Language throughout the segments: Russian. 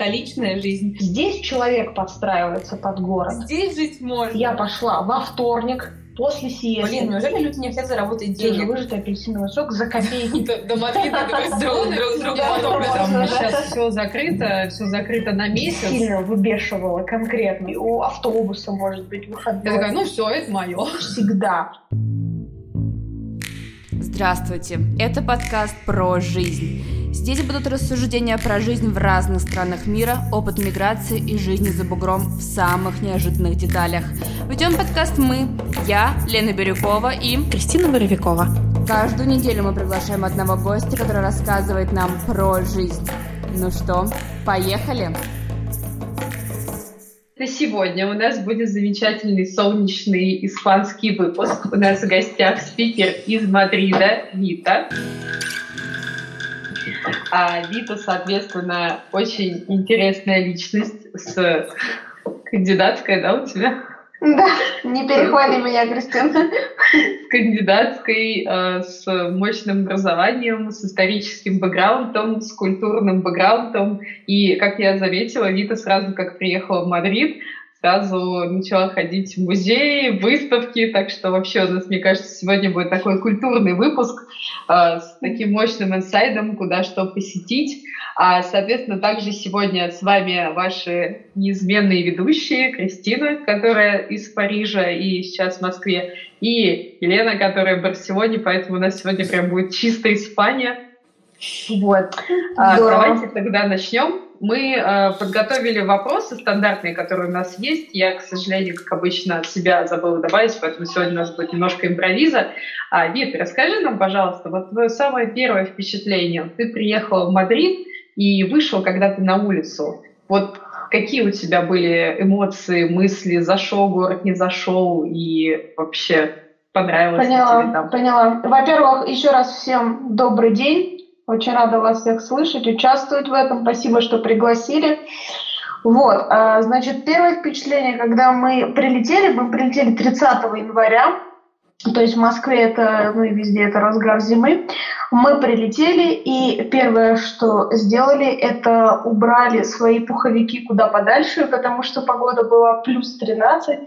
столичная жизнь. Здесь человек подстраивается под город. Здесь жить можно. Я пошла во вторник, после съезда. Блин, неужели люди не хотят заработать денег? Выжатый апельсиновый сок за копейки. До Мадрида друг другу Сейчас все закрыто, все закрыто на месяц. Сильно выбешивало конкретно. У автобуса, может быть, выходной. Я такая, ну все, это мое. Всегда. Здравствуйте, это подкаст про жизнь. Здесь будут рассуждения про жизнь в разных странах мира, опыт миграции и жизни за бугром в самых неожиданных деталях. Ведем подкаст мы, я, Лена Бирюкова и Кристина Боровикова. Каждую неделю мы приглашаем одного гостя, который рассказывает нам про жизнь. Ну что, поехали? Сегодня у нас будет замечательный солнечный испанский выпуск. У нас в гостях спикер из Мадрида Вита. А Вита, соответственно, очень интересная личность с кандидатской, да, у тебя? Да, не перехвали меня, Кристина. С кандидатской, э, с мощным образованием, с историческим бэкграундом, с культурным бэкграундом. И, как я заметила, Вита сразу, как приехала в Мадрид, сразу начала ходить в музеи, выставки, так что вообще у нас, мне кажется, сегодня будет такой культурный выпуск э, с таким мощным инсайдом, куда что посетить. А, соответственно, также сегодня с вами ваши неизменные ведущие, Кристина, которая из Парижа и сейчас в Москве, и Елена, которая в Барселоне, поэтому у нас сегодня прям будет чистая Испания. Вот. А, давайте тогда начнем. Мы э, подготовили вопросы стандартные, которые у нас есть. Я, к сожалению, как обычно, от себя забыла добавить, поэтому сегодня у нас будет немножко импровиза. А, Вит, расскажи нам, пожалуйста, вот твое самое первое впечатление. Ты приехала в Мадрид и вышел когда-то на улицу. Вот какие у тебя были эмоции, мысли, зашел город, не зашел и вообще понравилось поняла, тебе там? Поняла. Во-первых, еще раз всем добрый день. Очень рада вас всех слышать, участвовать в этом. Спасибо, что пригласили. Вот, а, значит, первое впечатление, когда мы прилетели, мы прилетели 30 января, то есть в Москве это, ну и везде это разгар зимы. Мы прилетели, и первое, что сделали, это убрали свои пуховики куда подальше, потому что погода была плюс 13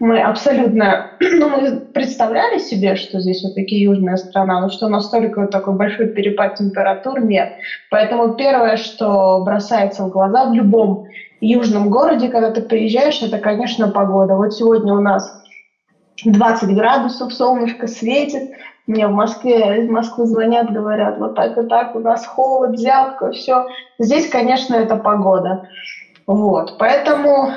мы абсолютно, ну, мы представляли себе, что здесь вот такие южная страна, но что настолько вот такой большой перепад температур нет. Поэтому первое, что бросается в глаза в любом южном городе, когда ты приезжаешь, это, конечно, погода. Вот сегодня у нас 20 градусов, солнышко светит. Мне в Москве, из Москвы звонят, говорят, вот так и так, у нас холод, взятка, все. Здесь, конечно, это погода. Вот, поэтому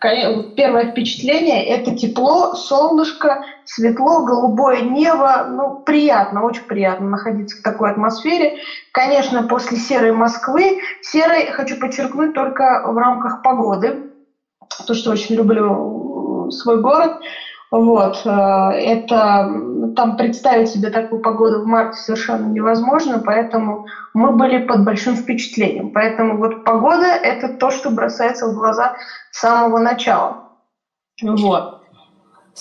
первое впечатление – это тепло, солнышко, светло, голубое небо. Ну, приятно, очень приятно находиться в такой атмосфере. Конечно, после серой Москвы, серой, хочу подчеркнуть, только в рамках погоды, то, что очень люблю свой город – вот. Э, это там представить себе такую погоду в марте совершенно невозможно, поэтому мы были под большим впечатлением. Поэтому вот погода – это то, что бросается в глаза с самого начала. Вот.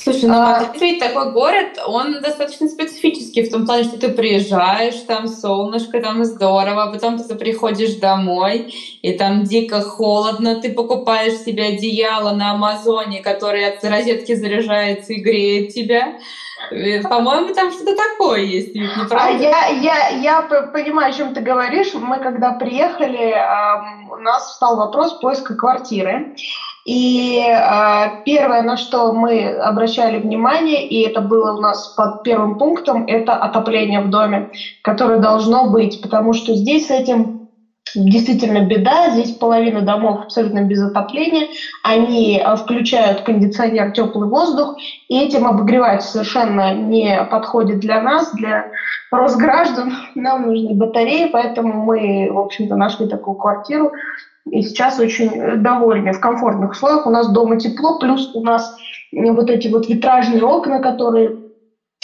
Слушай, ну а... Мадрид такой город, он достаточно специфический в том плане, что ты приезжаешь, там солнышко, там здорово, а потом ты приходишь домой, и там дико холодно, ты покупаешь себе одеяло на Амазоне, которое от розетки заряжается и греет тебя. Э, по-моему, там что-то такое есть, не а правда? А я, я, я понимаю, о чем ты говоришь. Мы когда приехали, у нас встал вопрос поиска квартиры. И э, первое, на что мы обращали внимание, и это было у нас под первым пунктом, это отопление в доме, которое должно быть, потому что здесь с этим действительно беда. Здесь половина домов абсолютно без отопления. Они включают кондиционер, теплый воздух, и этим обогревать совершенно не подходит для нас, для Росграждан. Нам нужны батареи, поэтому мы, в общем-то, нашли такую квартиру и сейчас очень довольны в комфортных условиях. У нас дома тепло, плюс у нас вот эти вот витражные окна, которые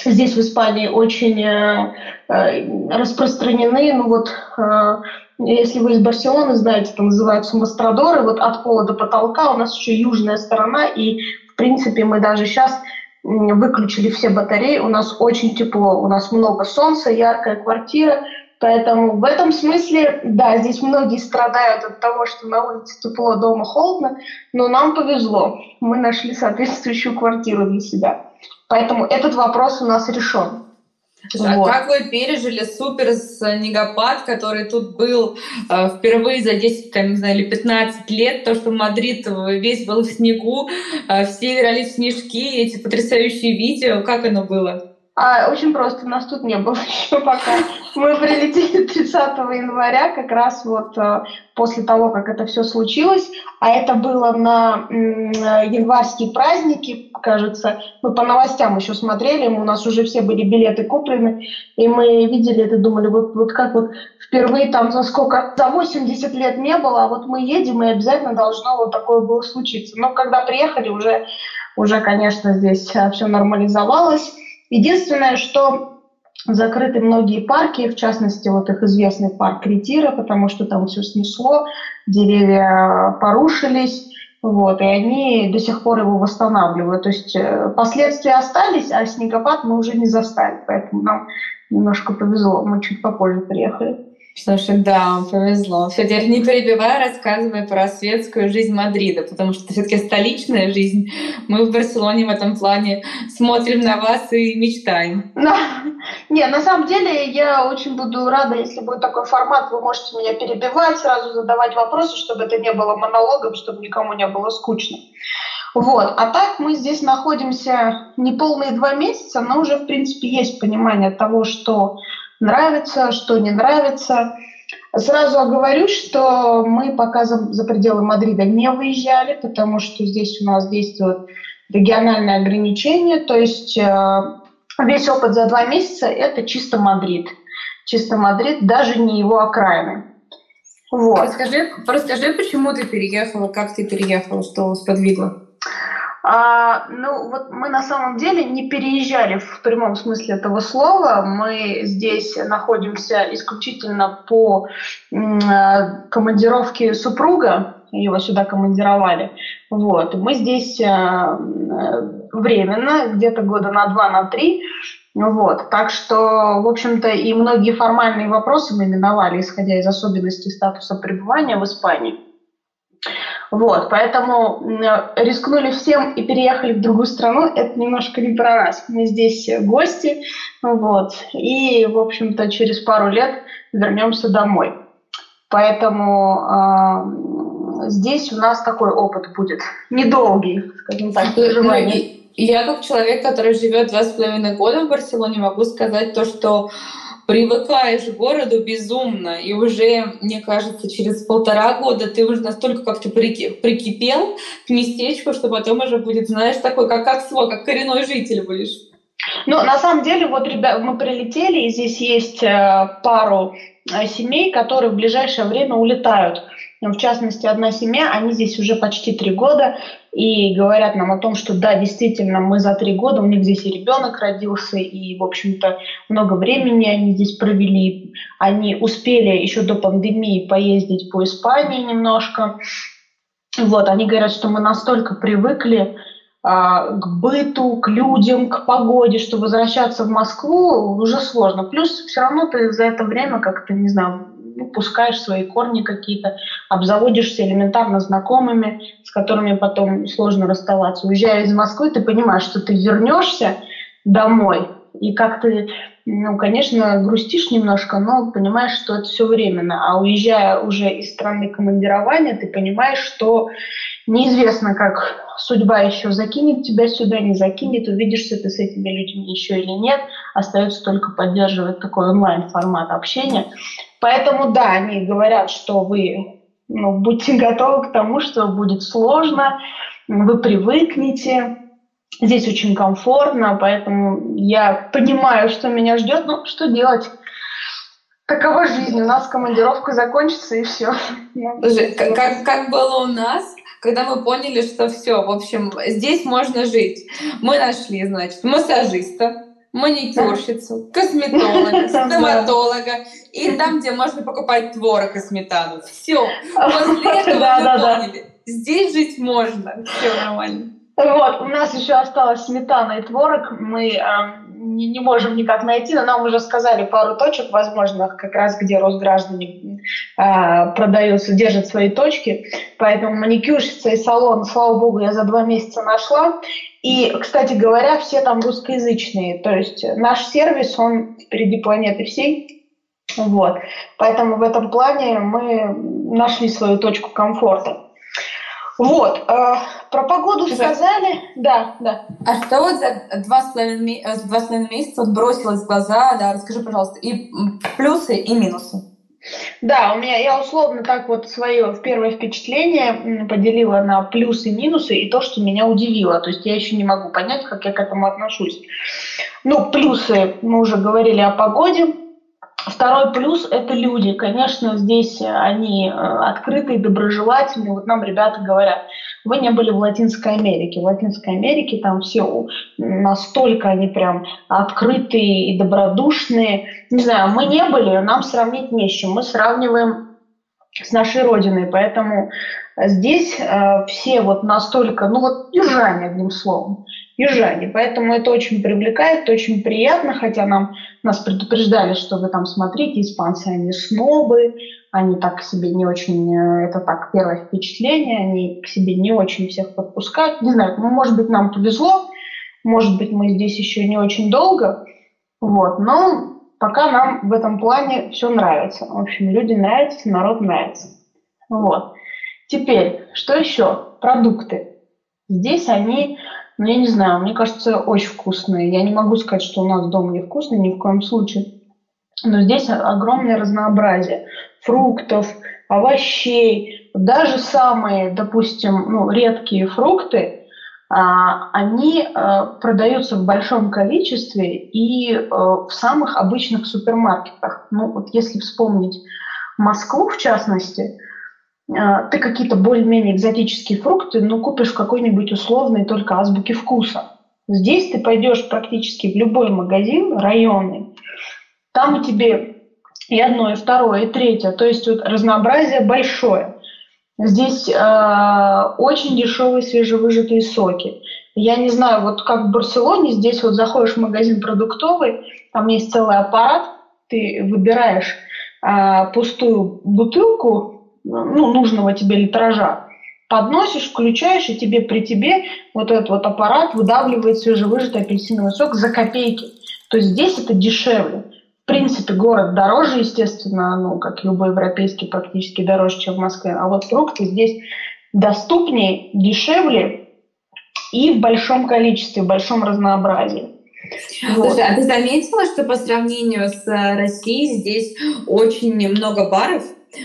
здесь в Испании очень э, э, распространены. Ну вот, э, если вы из Барселоны знаете, это называются мастрадоры, вот от пола до потолка у нас еще южная сторона, и в принципе мы даже сейчас выключили все батареи, у нас очень тепло, у нас много солнца, яркая квартира, Поэтому в этом смысле, да, здесь многие страдают от того, что на улице тепло, дома холодно, но нам повезло. Мы нашли соответствующую квартиру для себя. Поэтому этот вопрос у нас решен. А вот. как вы пережили супер снегопад, который тут был э, впервые за 10, там, не знаю, или 15 лет, то, что Мадрид весь был в снегу, э, все играли в снежки, эти потрясающие видео, как оно было? А, очень просто, нас тут не было еще пока. Мы прилетели 30 января, как раз вот а, после того, как это все случилось. А это было на м, январские праздники, кажется. Мы по новостям еще смотрели, у нас уже все были билеты куплены, и мы видели это, думали, вот, вот как вот впервые там за сколько, за 80 лет не было, а вот мы едем, и обязательно должно вот такое было случиться. Но когда приехали, уже, уже конечно, здесь все нормализовалось. Единственное, что закрыты многие парки, в частности, вот их известный парк Ретира, потому что там все снесло, деревья порушились, вот, и они до сих пор его восстанавливают. То есть э, последствия остались, а снегопад мы уже не застали, поэтому нам немножко повезло, мы чуть попозже приехали. Слушай, да, повезло. Все, теперь не перебивай, рассказывай про светскую жизнь Мадрида, потому что все-таки столичная жизнь. Мы в Барселоне в этом плане смотрим на вас и мечтаем. Да. Не, на самом деле я очень буду рада, если будет такой формат, вы можете меня перебивать, сразу задавать вопросы, чтобы это не было монологом, чтобы никому не было скучно. Вот. А так мы здесь находимся не полные два месяца, но уже, в принципе, есть понимание того, что нравится, что не нравится. Сразу оговорюсь, что мы пока за, пределы Мадрида не выезжали, потому что здесь у нас действуют региональные ограничения, то есть э, весь опыт за два месяца – это чисто Мадрид. Чисто Мадрид, даже не его окраины. Вот. Расскажи, расскажи, почему ты переехала, как ты переехала, что сподвигло? А, ну, вот мы на самом деле не переезжали в прямом смысле этого слова. Мы здесь находимся исключительно по э, командировке супруга. Его сюда командировали. Вот. Мы здесь э, временно, где-то года на два, на три. Вот. Так что, в общем-то, и многие формальные вопросы мы миновали, исходя из особенностей статуса пребывания в Испании. Вот, поэтому рискнули всем и переехали в другую страну. Это немножко не про нас. Мы здесь гости, вот, и, в общем-то, через пару лет вернемся домой. Поэтому э, здесь у нас такой опыт будет недолгий, скажем так, проживание. Я как человек, который живет два с половиной года в Барселоне, могу сказать то, что привыкаешь к городу безумно, и уже, мне кажется, через полтора года ты уже настолько как-то прикипел к местечку, что потом уже будет, знаешь, такой, как, как свой, как коренной житель будешь. Ну, на самом деле, вот, ребят, мы прилетели, и здесь есть э, пару э, семей, которые в ближайшее время улетают. В частности, одна семья, они здесь уже почти три года, и говорят нам о том, что да, действительно, мы за три года, у них здесь и ребенок родился, и, в общем-то, много времени они здесь провели. Они успели еще до пандемии поездить по Испании немножко. Вот, они говорят, что мы настолько привыкли к быту, к людям, к погоде, что возвращаться в Москву уже сложно. Плюс все равно ты за это время как-то, не знаю, ну, пускаешь свои корни какие-то, обзаводишься элементарно знакомыми, с которыми потом сложно расставаться. Уезжая из Москвы, ты понимаешь, что ты вернешься домой, и как ты, ну, конечно, грустишь немножко, но понимаешь, что это все временно. А уезжая уже из страны командирования, ты понимаешь, что неизвестно, как судьба еще закинет тебя сюда, не закинет, увидишься ты с этими людьми еще или нет. Остается только поддерживать такой онлайн-формат общения. Поэтому, да, они говорят, что вы ну, будьте готовы к тому, что будет сложно, вы привыкнете, здесь очень комфортно, поэтому я понимаю, что меня ждет, но что делать? Такова жизнь, у нас командировка закончится и все. Как, как было у нас, когда мы поняли, что все, в общем, здесь можно жить. Мы нашли, значит, массажиста, маникюрщицу, косметолога, стоматолога и там, где можно покупать творог и сметану. Все. После этого мы поняли, здесь жить можно. Все нормально. Вот, у нас еще осталась сметана и творог. Мы э, не, не можем никак найти, но нам уже сказали пару точек возможных, как раз где Росграждане э, продаются, держат свои точки. Поэтому маникюрщица и салон, слава богу, я за два месяца нашла. И, кстати говоря, все там русскоязычные. То есть наш сервис, он впереди планеты всей. Вот. Поэтому в этом плане мы нашли свою точку комфорта. Вот. Э, про погоду Что? сказали. Да, да. А что вот за два с половиной, э, два с половиной месяца бросилось в глаза? Да, расскажи, пожалуйста, и плюсы, и минусы. Да, у меня я условно так вот свое первое впечатление поделила на плюсы минусы и то, что меня удивило. То есть я еще не могу понять, как я к этому отношусь. Ну, плюсы, мы уже говорили о погоде. Второй плюс – это люди. Конечно, здесь они э, открытые, доброжелательные. Вот нам ребята говорят, вы не были в Латинской Америке. В Латинской Америке там все настолько они прям открытые и добродушные. Не знаю, мы не были, нам сравнить не с чем. Мы сравниваем с нашей родиной, поэтому здесь э, все вот настолько, ну вот южане, одним словом южане. Поэтому это очень привлекает, очень приятно, хотя нам, нас предупреждали, что вы там смотрите, испанцы, они снобы, они так к себе не очень, э, это так, первое впечатление, они к себе не очень всех подпускают. Не знаю, ну, может быть, нам повезло, может быть, мы здесь еще не очень долго, вот, но пока нам в этом плане все нравится. В общем, люди нравятся, народ нравится. Вот. Теперь, что еще? Продукты. Здесь они ну, я не знаю, мне кажется, очень вкусные. Я не могу сказать, что у нас дома не вкусные, ни в коем случае. Но здесь огромное разнообразие фруктов, овощей, даже самые, допустим, ну, редкие фрукты, они а, продаются в большом количестве и а, в самых обычных супермаркетах. Ну, вот если вспомнить Москву, в частности, а, ты какие-то более-менее экзотические фрукты, ну, купишь в какой-нибудь условной только азбуке вкуса. Здесь ты пойдешь практически в любой магазин районный, там тебе и одно, и второе, и третье. То есть вот разнообразие большое. Здесь э, очень дешевые свежевыжатые соки. Я не знаю, вот как в Барселоне, здесь вот заходишь в магазин продуктовый, там есть целый аппарат, ты выбираешь э, пустую бутылку ну, нужного тебе литража, подносишь, включаешь, и тебе при тебе вот этот вот аппарат выдавливает свежевыжатый апельсиновый сок за копейки. То есть здесь это дешевле. В принципе, город дороже, естественно, ну, как любой европейский, практически дороже, чем в Москве. А вот фрукты здесь доступнее, дешевле и в большом количестве, в большом разнообразии. Вот. А ты заметила, что по сравнению с Россией здесь очень много баров?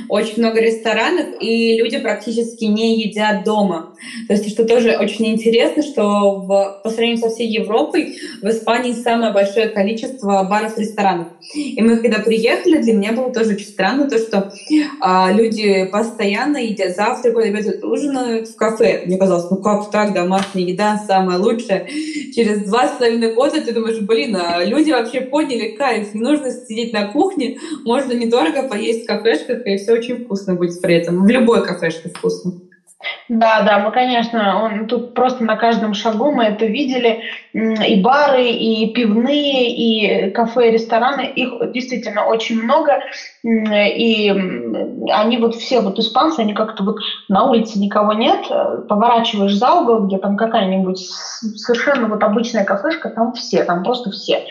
Очень много ресторанов, и люди практически не едят дома. То есть, что тоже очень интересно, что в, по сравнению со всей Европой в Испании самое большое количество баров и ресторанов. И мы, когда приехали, для меня было тоже очень странно то, что а, люди постоянно едят завтрак, обедают, ужинают в кафе. Мне казалось, ну как так, домашняя еда самая лучшая. Через два с половиной года ты думаешь, блин, а люди вообще поняли кайф, не нужно сидеть на кухне, можно недорого поесть в кафешках и все очень вкусно будет при этом. В любой кафешке вкусно. Да, да, мы, конечно, он, тут просто на каждом шагу мы это видели. И бары, и пивные, и кафе, и рестораны. Их действительно очень много. И они вот все, вот испанцы, они как-то вот на улице никого нет. Поворачиваешь за угол, где там какая-нибудь совершенно вот обычная кафешка, там все, там просто все.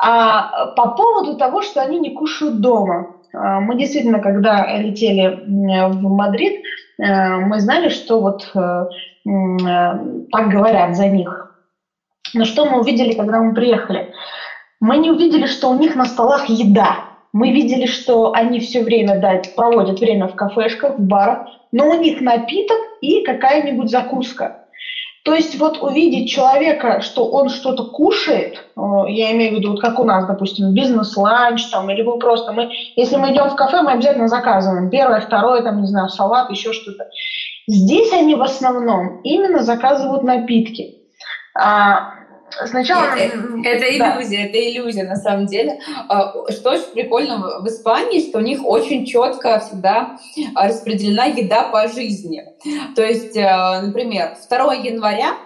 А по поводу того, что они не кушают дома. А, мы действительно, когда летели в Мадрид, э, мы знали, что вот э, э, так говорят за них. Но что мы увидели, когда мы приехали? Мы не увидели, что у них на столах еда. Мы видели, что они все время да, проводят время в кафешках, в барах, но у них напиток и какая-нибудь закуска. То есть вот увидеть человека, что он что-то кушает, э, я имею в виду, вот как у нас, допустим, бизнес-ланч, там, или мы просто, мы, если мы идем в кафе, мы обязательно заказываем первое, второе, там, не знаю, салат, еще что-то. Здесь они в основном именно заказывают напитки. А, Сначала... Это, это иллюзия, да. это иллюзия на самом деле. А, что очень прикольно в Испании, что у них очень четко всегда распределена еда по жизни. То есть, э, например, 2 января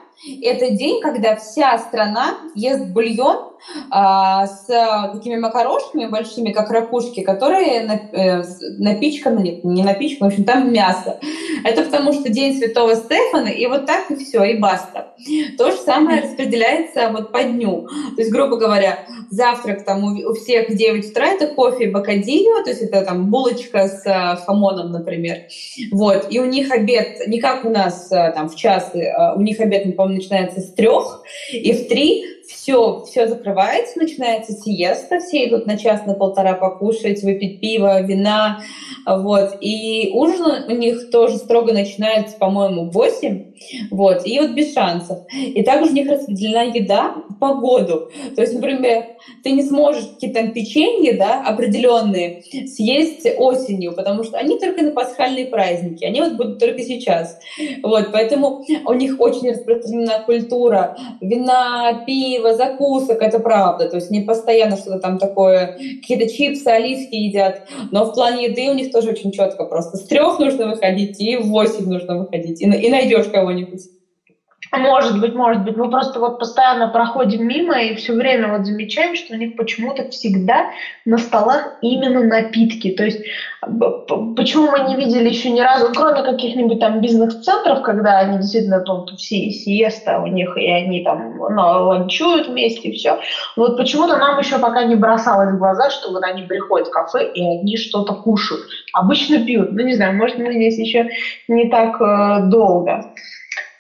это день, когда вся страна ест бульон а, с такими макарошками большими, как ракушки, которые э, напичканы, нет, не напичканы, в общем, там мясо. Это потому что День Святого Стефана, и вот так и все, и баста. То же самое распределяется вот по дню. То есть, грубо говоря, завтрак там у всех в 9 утра это кофе и бокадильо, то есть это там булочка с э, хамоном, например. Вот. И у них обед, не как у нас э, там в час, у них обед, по-моему, начинается с трех, и в три все, все закрывается, начинается сиеста, все идут на час, на полтора покушать, выпить пиво, вина, вот, и ужин у них тоже строго начинается, по-моему, в 8, вот, и вот без шансов. И также у них распределена еда по году, то есть, например, ты не сможешь какие-то там печенье, да, определенные съесть осенью, потому что они только на пасхальные праздники, они вот будут только сейчас, вот, поэтому у них очень распространена культура вина, пива, закусок, это правда. То есть не постоянно что-то там такое, какие-то чипсы, оливки едят. Но в плане еды у них тоже очень четко просто. С трех нужно выходить и в восемь нужно выходить. И, и найдешь кого-нибудь. Может быть, может быть. Мы просто вот постоянно проходим мимо и все время вот замечаем, что у них почему-то всегда на столах именно напитки. То есть почему мы не видели еще ни разу, кроме каких-нибудь там бизнес-центров, когда они действительно там все сиеста у них, и они там ну, ланчуют вместе, и все. Вот почему-то нам еще пока не бросалось в глаза, что вот они приходят в кафе, и они что-то кушают. Обычно пьют. Ну, не знаю, может, мы здесь еще не так э, долго.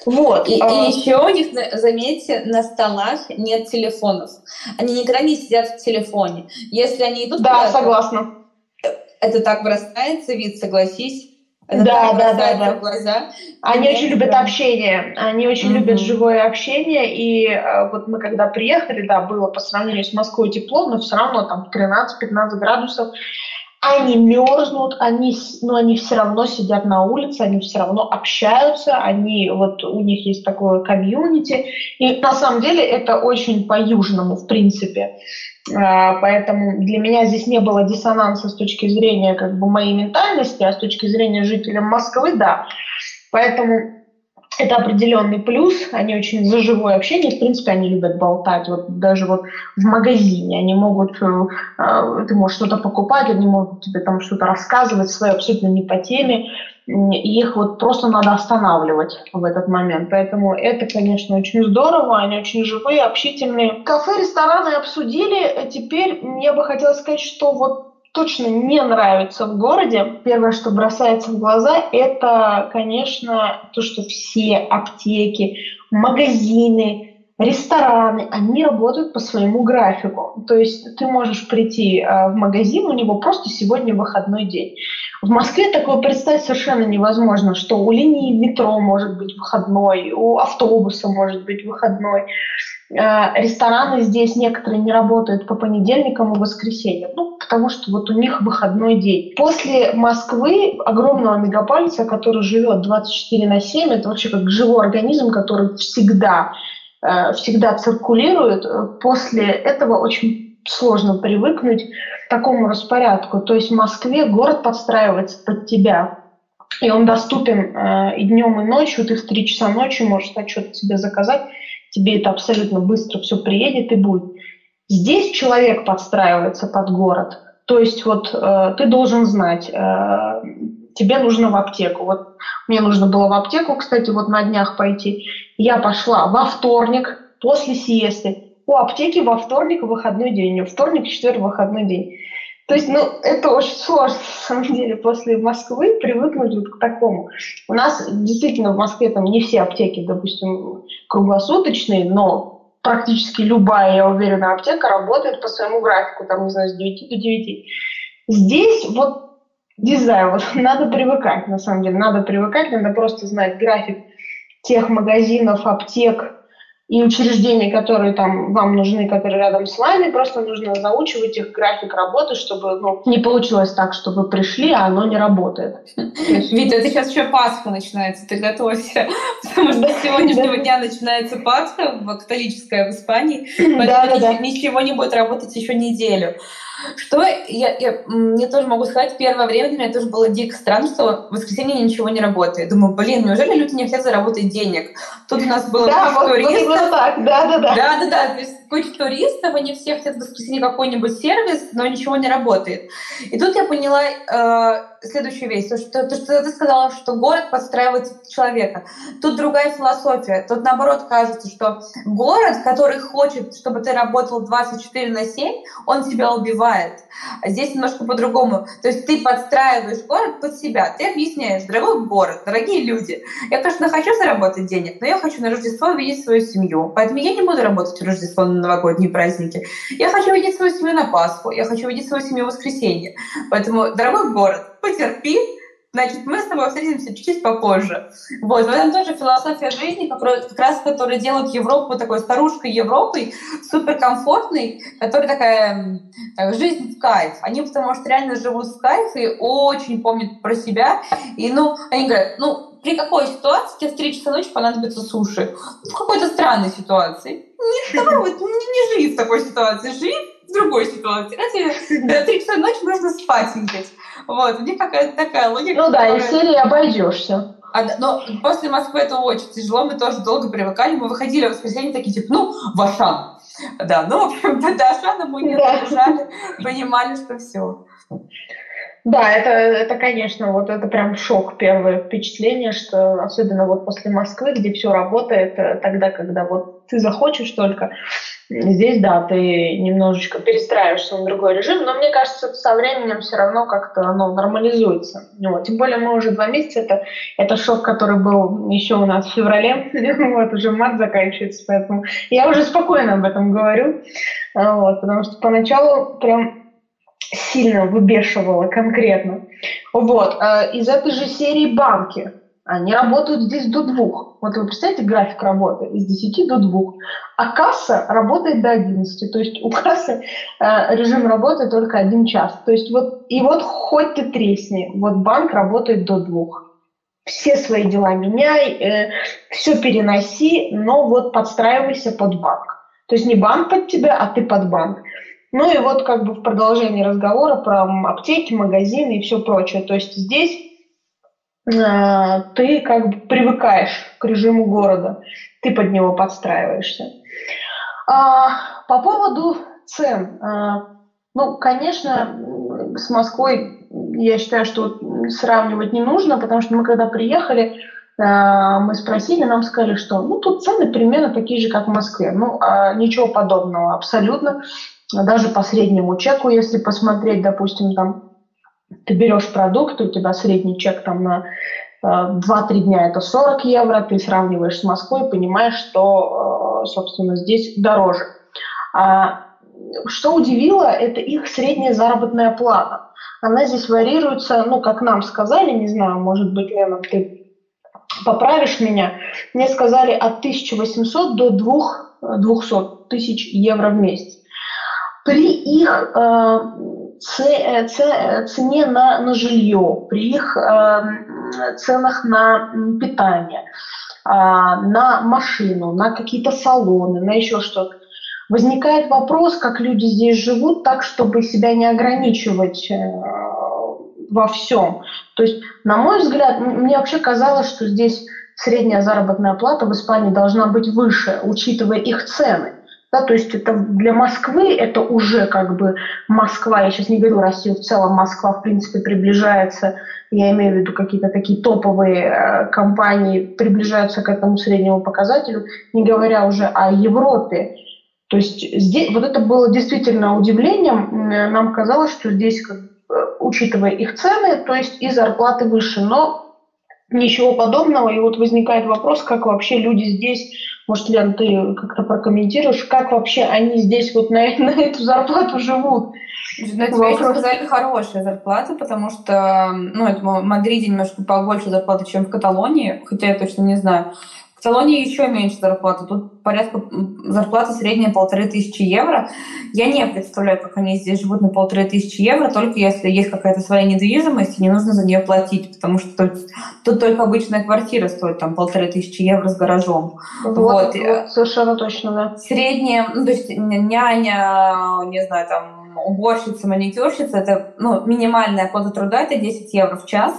Вот. И, а... и еще у них, заметьте, на столах нет телефонов. Они никогда не сидят в телефоне. Если они идут... Да, согласна. Это так бросается вид, согласись. Это да, да, да, да. Глаза. Они очень любят общение, они очень mm-hmm. любят живое общение, и э, вот мы когда приехали, да, было по сравнению с Москвой тепло, но все равно там 13-15 градусов, они мерзнут, они, но они все равно сидят на улице, они все равно общаются, они, вот у них есть такое комьюнити, и на самом деле это очень по-южному, в принципе. А, поэтому для меня здесь не было диссонанса с точки зрения как бы моей ментальности, а с точки зрения жителя Москвы, да. Поэтому это определенный плюс, они очень за живое общение, в принципе, они любят болтать, вот даже вот в магазине они могут, э, э, ты можешь что-то покупать, они могут тебе там что-то рассказывать, свои абсолютно не по теме, их вот просто надо останавливать в этот момент. Поэтому это, конечно, очень здорово, они очень живые, общительные. Кафе, рестораны обсудили, теперь мне бы хотелось сказать, что вот точно не нравится в городе, первое, что бросается в глаза, это, конечно, то, что все аптеки, магазины, рестораны, они работают по своему графику. То есть ты можешь прийти э, в магазин, у него просто сегодня выходной день. В Москве такое представить совершенно невозможно, что у линии метро может быть выходной, у автобуса может быть выходной. Э, рестораны здесь некоторые не работают по понедельникам и воскресеньям, потому что вот у них выходной день. После Москвы, огромного мегаполиса, который живет 24 на 7, это вообще как живой организм, который всегда, э, всегда циркулирует, после этого очень сложно привыкнуть к такому распорядку. То есть в Москве город подстраивается под тебя, и он доступен э, и днем, и ночью. Ты в 3 часа ночи можешь что-то себе заказать, тебе это абсолютно быстро все приедет и будет. Здесь человек подстраивается под город. То есть вот э, ты должен знать, э, тебе нужно в аптеку. Вот мне нужно было в аптеку, кстати, вот на днях пойти. Я пошла во вторник после сиесты. У аптеки во вторник выходной день, у вторник, четверг выходной день. То есть, ну, это очень сложно, на самом деле, после Москвы привыкнуть вот к такому. У нас действительно в Москве там не все аптеки, допустим, круглосуточные, но практически любая, я уверена, аптека работает по своему графику, там, не знаю, с 9 до 9. Здесь вот, знаю, вот надо привыкать, на самом деле, надо привыкать, надо просто знать график тех магазинов, аптек, и учреждения, которые там вам нужны, которые рядом с вами, просто нужно заучивать их график работы, чтобы ну, не получилось так, что вы пришли, а оно не работает. Витя, это сейчас еще Пасха начинается, ты готовься, потому что с сегодняшнего дня начинается Пасха католическая в Испании, поэтому ничего не будет работать еще неделю. Что я, я, мне тоже могу сказать, первое время для меня тоже было дико странно, что в воскресенье ничего не работает. Думаю, блин, неужели люди не хотят заработать денег? Тут у нас было да, вот, туристов. Вот так, да, да, да. Да, да, да. То есть куча туристов, они все хотят воскресенье какой-нибудь сервис, но ничего не работает. И тут я поняла э, следующую вещь, то что, то, что ты сказала, что город подстраивает человека. Тут другая философия. Тут наоборот кажется, что город, который хочет, чтобы ты работал 24 на 7, он тебя убивает. А здесь немножко по-другому. То есть ты подстраиваешь город под себя. Ты объясняешь, дорогой город, дорогие люди, я, конечно, хочу заработать денег, но я хочу на Рождество увидеть свою семью. Поэтому я не буду работать в Рождество новогодние праздники. Я хочу видеть свою семью на Пасху, я хочу видеть свою семью в воскресенье. Поэтому, дорогой город, потерпи, значит, мы с тобой встретимся чуть-чуть попозже. Вот, в этом тоже философия жизни, как раз, которая делает Европу такой старушкой Европой, суперкомфортной, которая такая так, жизнь в кайф. Они потому что реально живут в кайф и очень помнят про себя. И, ну, они говорят, ну, при какой ситуации тебе в 3 часа ночи понадобится суши? В какой-то странной ситуации. Вот не, не живи в такой ситуации, живи в другой ситуации. Когда тебе 3 часа ночи нужно спать Вот, у них какая-то такая логика. Ну да, из серии обойдешься. А, но после Москвы это очень тяжело, мы тоже долго привыкали, мы выходили в воскресенье такие, типа, ну, в Ашан. Да, ну, в общем, до Ашана мы не добежали, понимали, что все. Да, это, это, конечно, вот это прям шок, первое впечатление, что особенно вот после Москвы, где все работает, э, тогда, когда вот ты захочешь только, здесь, да, ты немножечко перестраиваешься на другой режим, но мне кажется, со временем все равно как-то оно нормализуется. Вот. Тем более мы уже два месяца, это, это шок, который был еще у нас в феврале, вот уже март заканчивается, поэтому я уже спокойно об этом говорю, вот, потому что поначалу прям сильно выбешивало конкретно. Вот. Э, из этой же серии банки. Они работают здесь до двух. Вот вы представляете график работы из 10 до 2. А касса работает до 11. То есть у кассы э, режим работы только один час. То есть вот, и вот хоть ты тресни, вот банк работает до двух. Все свои дела меняй, э, все переноси, но вот подстраивайся под банк. То есть не банк под тебя, а ты под банк. Ну и вот как бы в продолжении разговора про аптеки, магазины и все прочее. То есть здесь ты как бы привыкаешь к режиму города, ты под него подстраиваешься. А, по поводу цен. А, ну, конечно, с Москвой я считаю, что сравнивать не нужно, потому что мы когда приехали, а, мы спросили, нам сказали, что ну тут цены примерно такие же, как в Москве. Ну, а ничего подобного абсолютно даже по среднему чеку, если посмотреть, допустим, там ты берешь продукт, у тебя средний чек там на 2-3 э, дня это 40 евро, ты сравниваешь с Москвой, понимаешь, что, э, собственно, здесь дороже. А что удивило, это их средняя заработная плата. Она здесь варьируется, ну, как нам сказали, не знаю, может быть, Лена, ты поправишь меня, мне сказали от 1800 до 200 тысяч евро в месяц при их э, ц, ц, цене на, на жилье, при их э, ценах на питание, э, на машину, на какие-то салоны, на еще что-то, возникает вопрос, как люди здесь живут так, чтобы себя не ограничивать э, во всем. То есть, на мой взгляд, мне вообще казалось, что здесь средняя заработная плата в Испании должна быть выше, учитывая их цены. Да, то есть это для Москвы это уже как бы Москва, я сейчас не говорю Россию в целом, Москва в принципе приближается, я имею в виду какие-то такие топовые э, компании приближаются к этому среднему показателю, не говоря уже о Европе. То есть здесь, вот это было действительно удивлением, нам казалось, что здесь, как, э, учитывая их цены, то есть и зарплаты выше, но ничего подобного, и вот возникает вопрос, как вообще люди здесь может, Лен, ты как-то прокомментируешь, как вообще они здесь вот на, на эту зарплату живут? На тебе сказали хорошая зарплата, потому что, ну, это в Мадриде немножко побольше зарплаты, чем в Каталонии, хотя я точно не знаю. В салоне еще меньше зарплаты. Тут порядка зарплата средняя полторы тысячи евро. Я не представляю, как они здесь живут на полторы тысячи евро, только если есть какая-то своя недвижимость, и не нужно за нее платить, потому что тут, тут только обычная квартира стоит там полторы тысячи евро с гаражом. Вот, вот. вот совершенно точно, да. Средняя, ну, то есть няня, не знаю, там уборщица, маникюрщица, это ну, минимальная оплата труда, это 10 евро в час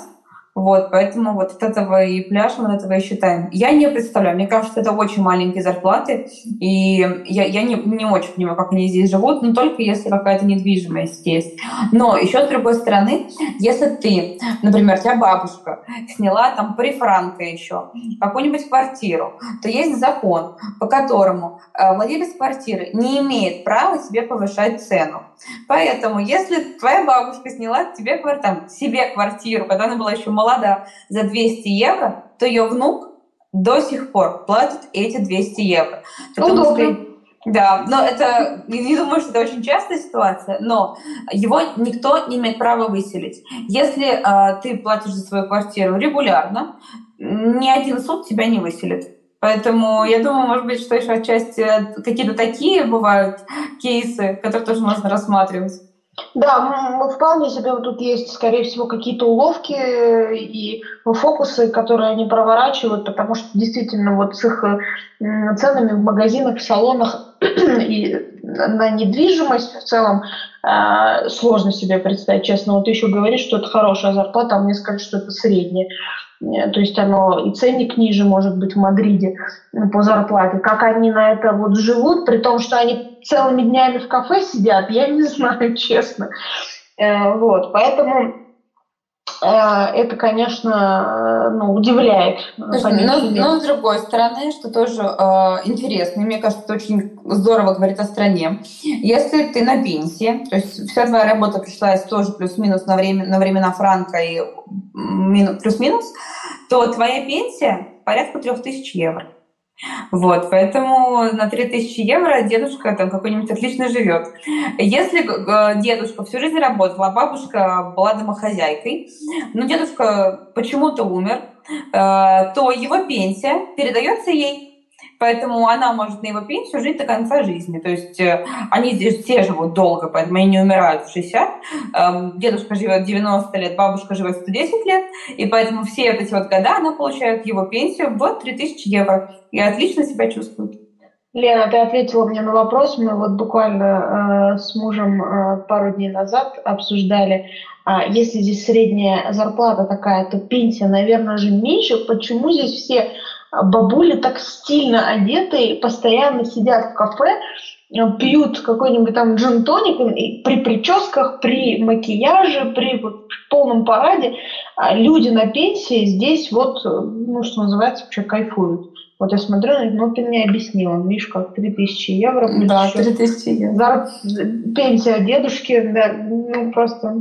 вот, поэтому вот от этого и пляж мы от этого и считаем. Я не представляю, мне кажется, это очень маленькие зарплаты, и я, я не, не очень понимаю, как они здесь живут, но только если какая-то недвижимость есть. Но еще с другой стороны, если ты, например, тебя бабушка сняла там при Франко еще какую-нибудь квартиру, то есть закон, по которому э, владелец квартиры не имеет права себе повышать цену. Поэтому, если твоя бабушка сняла тебе, там, себе квартиру, когда она была еще молода, за 200 евро, то ее внук до сих пор платит эти 200 евро. Что, да, но это, не думаю, что это очень частая ситуация, но его никто не имеет права выселить. Если э, ты платишь за свою квартиру регулярно, ни один суд тебя не выселит. Поэтому я думаю, может быть, что еще отчасти какие-то такие бывают кейсы, которые тоже можно рассматривать. Да, вполне себе тут есть, скорее всего, какие-то уловки и фокусы, которые они проворачивают, потому что действительно вот с их ценами в магазинах, в салонах и на недвижимость в целом э, сложно себе представить, честно. Вот ты еще говоришь, что это хорошая зарплата, а мне скажут, что это средняя. Э, то есть оно и ценник ниже может быть в Мадриде по зарплате. Как они на это вот живут, при том, что они целыми днями в кафе сидят, я не знаю, честно. Э, вот, поэтому э, это, конечно, ну, удивляет. Слушай, но, но с другой стороны, что тоже э, интересно, и мне кажется, это очень здорово говорит о стране. Если ты на пенсии, то есть вся твоя работа пришлась тоже плюс-минус на, время, на времена Франка и плюс-минус, то твоя пенсия порядка 3000 евро. Вот, поэтому на 3000 евро дедушка там какой-нибудь отлично живет. Если дедушка всю жизнь работал, а бабушка была домохозяйкой, но дедушка почему-то умер, э, то его пенсия передается ей. Поэтому она может на его пенсию жить до конца жизни. То есть э, они здесь все живут долго, поэтому они не умирают в 60. Эм, дедушка живет 90 лет, бабушка живет 110 лет. И поэтому все вот эти вот года она получает его пенсию в 3000 евро. И отлично себя чувствует. Лена, ты ответила мне на вопрос. Мы вот буквально э, с мужем э, пару дней назад обсуждали, а если здесь средняя зарплата такая, то пенсия, наверное, же меньше. Почему здесь все бабули так стильно одетые, постоянно сидят в кафе, пьют какой-нибудь там джин-тоник и при прическах, при макияже, при вот, полном параде а люди на пенсии здесь вот, ну, что называется, вообще кайфуют. Вот я смотрю, ну, ты мне объяснила, видишь, как 3000 евро. Да, 3000 евро. Зар... Пенсия дедушки, да, ну, просто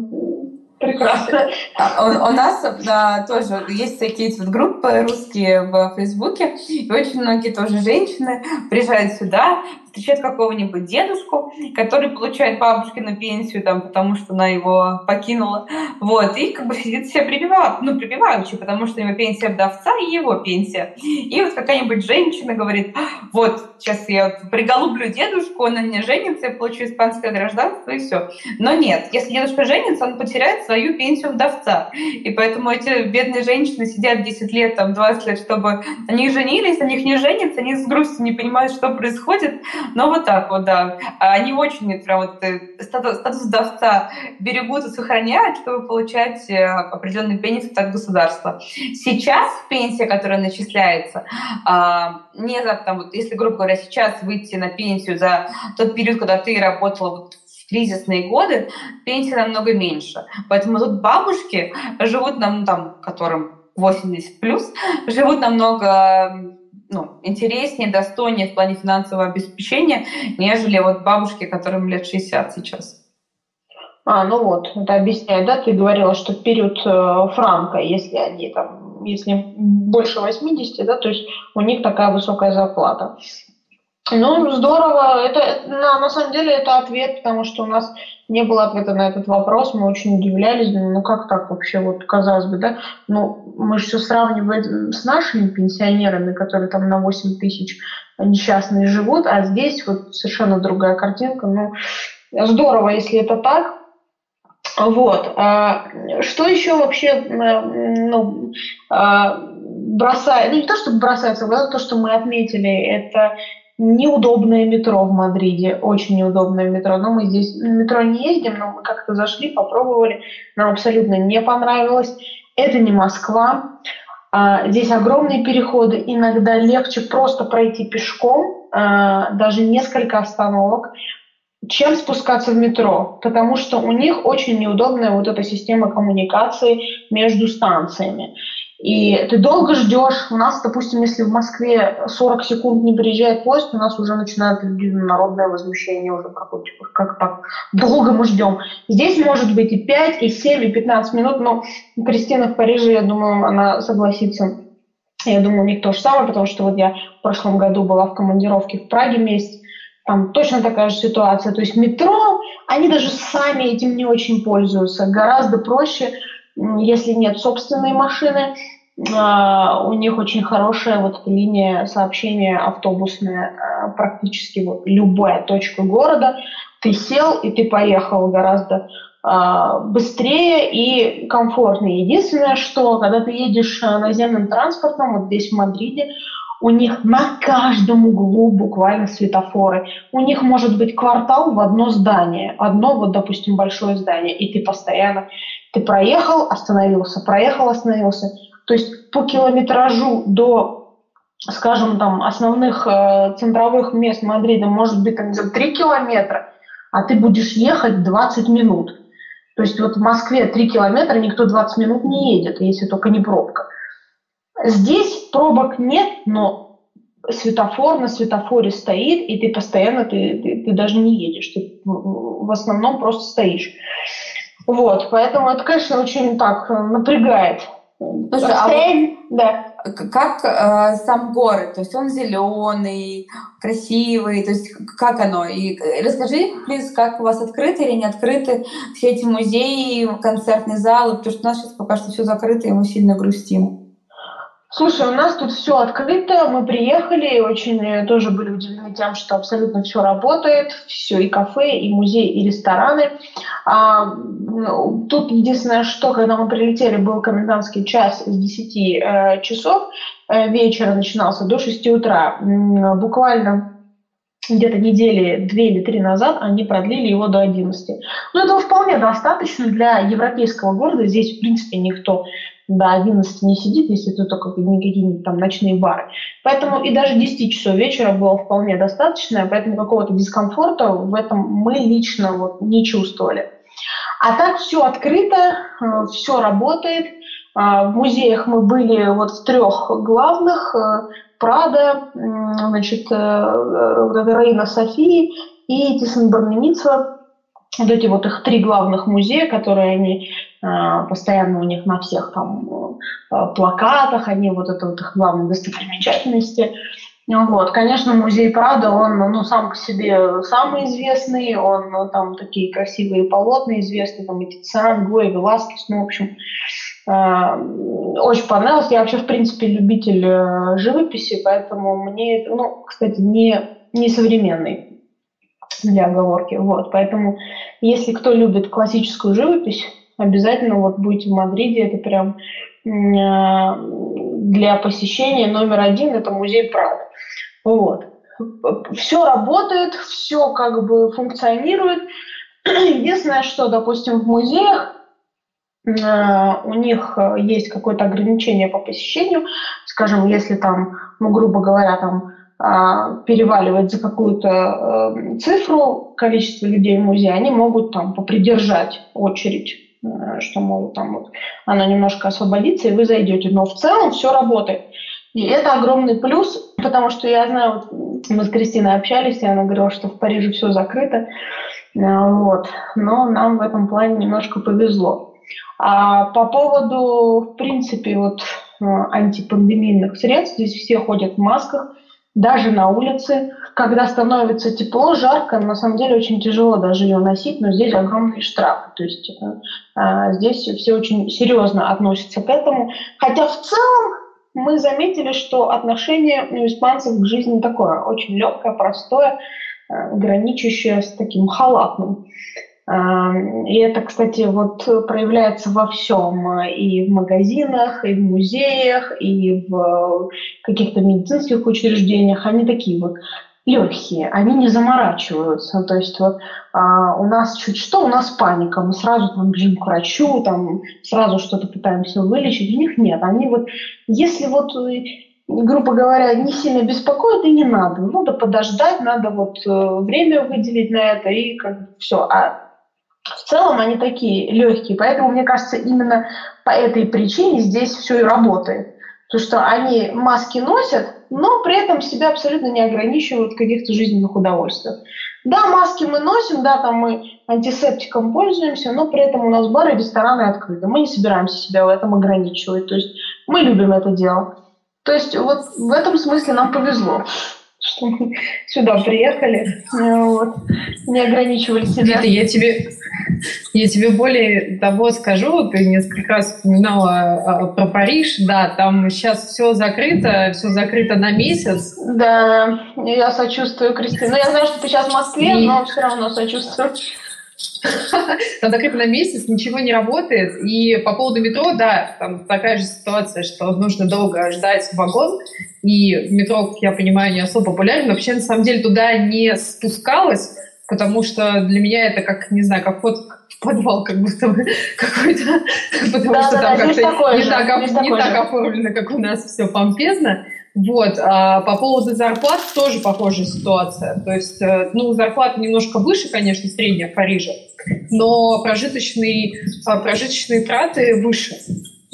Прекрасно. А, у, нас да, тоже есть такие вот группы русские в Фейсбуке, и очень многие тоже женщины приезжают сюда, встречают какого-нибудь дедушку, который получает бабушкину пенсию, там, потому что она его покинула, вот, и как бы сидит себе прибивав, ну, прибиваючи, потому что его пенсия вдовца и его пенсия. И вот какая-нибудь женщина говорит, вот, сейчас я приголублю дедушку, он на меня женится, я получу испанское гражданство, и все. Но нет, если дедушка женится, он потеряет свою пенсию вдовца. И поэтому эти бедные женщины сидят 10 лет, там, 20 лет, чтобы они женились, на них не женятся, они с грустью не понимают, что происходит, но вот так вот, да. Они очень прям вот э, статус, статус вдовца берегут и сохраняют, чтобы получать э, определенный бенефит от государства. Сейчас пенсия, которая начисляется, а, не за, там, вот, если, грубо говоря, сейчас выйти на пенсию за тот период, когда ты работала вот кризисные годы, пенсия намного меньше. Поэтому тут бабушки живут нам, там, которым 80 плюс, живут намного ну, интереснее, достойнее в плане финансового обеспечения, нежели вот бабушки, которым лет 60 сейчас. А, ну вот, это объясняет, да, ты говорила, что период э, франка, если они там, если больше 80, да, то есть у них такая высокая зарплата. Ну, здорово. Это, на, на самом деле это ответ, потому что у нас не было ответа на этот вопрос. Мы очень удивлялись. Ну, как так вообще? Вот, казалось бы, да? Ну, мы же все сравниваем с нашими пенсионерами, которые там на 8 тысяч несчастные живут, а здесь вот совершенно другая картинка. Ну, здорово, если это так. Вот. А, что еще вообще ну, а, бросает, ну не то, что бросается в глаза, то, что мы отметили, это неудобное метро в Мадриде, очень неудобное метро. Но мы здесь в метро не ездим, но мы как-то зашли, попробовали, нам абсолютно не понравилось. Это не Москва. А, здесь огромные переходы, иногда легче просто пройти пешком, а, даже несколько остановок, чем спускаться в метро, потому что у них очень неудобная вот эта система коммуникации между станциями. И ты долго ждешь. У нас, допустим, если в Москве 40 секунд не приезжает поезд, у нас уже начинает народное возмущение уже проходит. Типа, как так? Долго мы ждем. Здесь может быть и 5, и 7, и 15 минут, но Кристина в Париже, я думаю, она согласится. Я думаю, у них то же самое, потому что вот я в прошлом году была в командировке в Праге месяц, там точно такая же ситуация. То есть метро, они даже сами этим не очень пользуются. Гораздо проще если нет собственной машины, а, у них очень хорошая вот линия сообщения автобусная, а, практически вот любая точка города. Ты сел и ты поехал гораздо а, быстрее и комфортнее. Единственное, что когда ты едешь наземным транспортом, вот здесь в Мадриде, у них на каждом углу буквально светофоры. У них может быть квартал в одно здание, одно вот, допустим, большое здание, и ты постоянно, ты проехал, остановился, проехал, остановился. То есть по километражу до, скажем, там, основных э, центровых мест Мадрида может быть там 3 километра, а ты будешь ехать 20 минут. То есть вот в Москве 3 километра никто 20 минут не едет, если только не пробка. Здесь пробок нет, но светофор на светофоре стоит, и ты постоянно, ты, ты, ты даже не едешь, ты в основном просто стоишь. Вот, поэтому это, конечно, очень так напрягает. Слушай, а вот да. как э, сам город? То есть он зеленый, красивый, то есть как оно? И расскажи, плиз, как у вас открыты или не открыты все эти музеи, концертные залы, потому что у нас сейчас пока что все закрыто, и мы сильно грустим. Слушай, у нас тут все открыто, мы приехали, очень э, тоже были удивлены тем, что абсолютно все работает, все и кафе, и музей, и рестораны. А, тут единственное, что когда мы прилетели, был комендантский час с 10 э, часов э, вечера начинался до 6 утра. Буквально где-то недели две или три назад они продлили его до 11. Но этого вполне достаточно для европейского города. Здесь, в принципе, никто до 11 не сидит, если это только не какие-нибудь там ночные бары. Поэтому и даже 10 часов вечера было вполне достаточно, поэтому какого-то дискомфорта в этом мы лично вот не чувствовали. А так все открыто, э, все работает. Э, в музеях мы были вот в трех главных. Э, Прада, значит, Рейна Софии и Тиссенборненица вот эти вот их три главных музея, которые они постоянно у них на всех там э, плакатах, они вот это вот их главные достопримечательности. Вот, конечно, музей Прада, он, ну, сам по себе самый известный, он, ну, там такие красивые полотна известные, там и Тициан, Гой, Веласкес, ну, в общем, э, очень понравилось. Я вообще, в принципе, любитель э, живописи, поэтому мне, ну, кстати, не, не современный для оговорки. Вот. Поэтому, если кто любит классическую живопись, обязательно вот будете в Мадриде, это прям для посещения номер один, это музей Прада. Вот. Все работает, все как бы функционирует. Единственное, что, допустим, в музеях у них есть какое-то ограничение по посещению. Скажем, если там, ну, грубо говоря, там а, переваливать за какую-то э, цифру количество людей в музее, они могут там попридержать очередь, э, что, мол, там вот она немножко освободится, и вы зайдете. Но в целом все работает. И это огромный плюс, потому что я знаю, вот мы с Кристиной общались, и она говорила, что в Париже все закрыто. Э, вот. Но нам в этом плане немножко повезло. А по поводу, в принципе, вот антипандемийных средств, здесь все ходят в масках, даже на улице, когда становится тепло, жарко, на самом деле очень тяжело даже ее носить, но здесь огромные штрафы. То есть э, здесь все очень серьезно относятся к этому. Хотя в целом мы заметили, что отношение у испанцев к жизни такое, очень легкое, простое, э, граничащее с таким халатным. И это, кстати, вот проявляется во всем. И в магазинах, и в музеях, и в каких-то медицинских учреждениях. Они такие вот легкие, они не заморачиваются. То есть вот а, у нас чуть что, у нас паника, мы сразу там бежим к врачу, там сразу что-то пытаемся вылечить. У них нет. Они вот, если вот грубо говоря, не сильно беспокоит и не надо. Надо подождать, надо вот э, время выделить на это и как бы все. А целом они такие легкие. Поэтому, мне кажется, именно по этой причине здесь все и работает. То, что они маски носят, но при этом себя абсолютно не ограничивают в каких-то жизненных удовольствиях. Да, маски мы носим, да, там мы антисептиком пользуемся, но при этом у нас бары и рестораны открыты. Мы не собираемся себя в этом ограничивать. То есть мы любим это дело. То есть вот в этом смысле нам повезло что мы сюда приехали, вот, не ограничивали себя. Нет, я тебе, я тебе более того скажу, ты несколько раз упоминала а, про Париж, да, там сейчас все закрыто, все закрыто на месяц. Да, я сочувствую, Кристина. Ну, я знаю, что ты сейчас в Москве, И... но все равно сочувствую. Там закрыто на месяц, ничего не работает. И по поводу метро, да, там такая же ситуация, что нужно долго ждать вагон. И метро, как я понимаю, не особо популярен. Вообще, на самом деле, туда не спускалась, потому что для меня это как, не знаю, как вход в подвал как будто бы какой-то, потому да, что да, там да, как-то не, так, не так оформлено, как у нас все помпезно. Вот. А по поводу зарплат тоже похожая ситуация. То есть, э, ну, зарплата немножко выше, конечно, средняя в Париже, но прожиточные, а, прожиточные траты выше.